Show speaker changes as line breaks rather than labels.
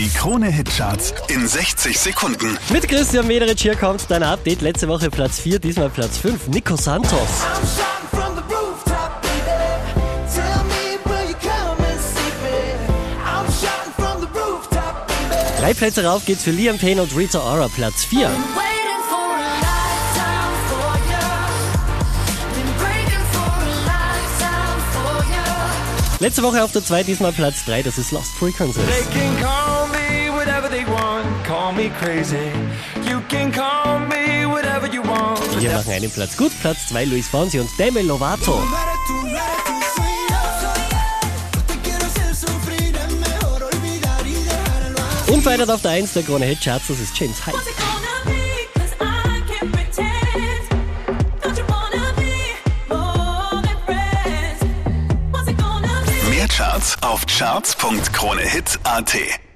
Die Krone-Hitcharts in 60 Sekunden.
Mit Christian Mederich hier kommt dein Update. Letzte Woche Platz 4, diesmal Platz 5. Nico Santos. Drei Plätze rauf geht's für Liam Payne und Rita Ora, Platz 4.
Waiting for a lifetime for you. Been breaking for a lifetime for you.
Letzte Woche auf der 2, diesmal Platz 3, das ist Lost Frequencies.
Me crazy. You can call me whatever you want.
Wir machen einen Platz gut, Platz 2 Luis Fonsi und Demi Lovato. Unverändert auf der 1 der Krone Hit Charts, das ist James
be?
Mehr Charts auf charts.kronehit.at.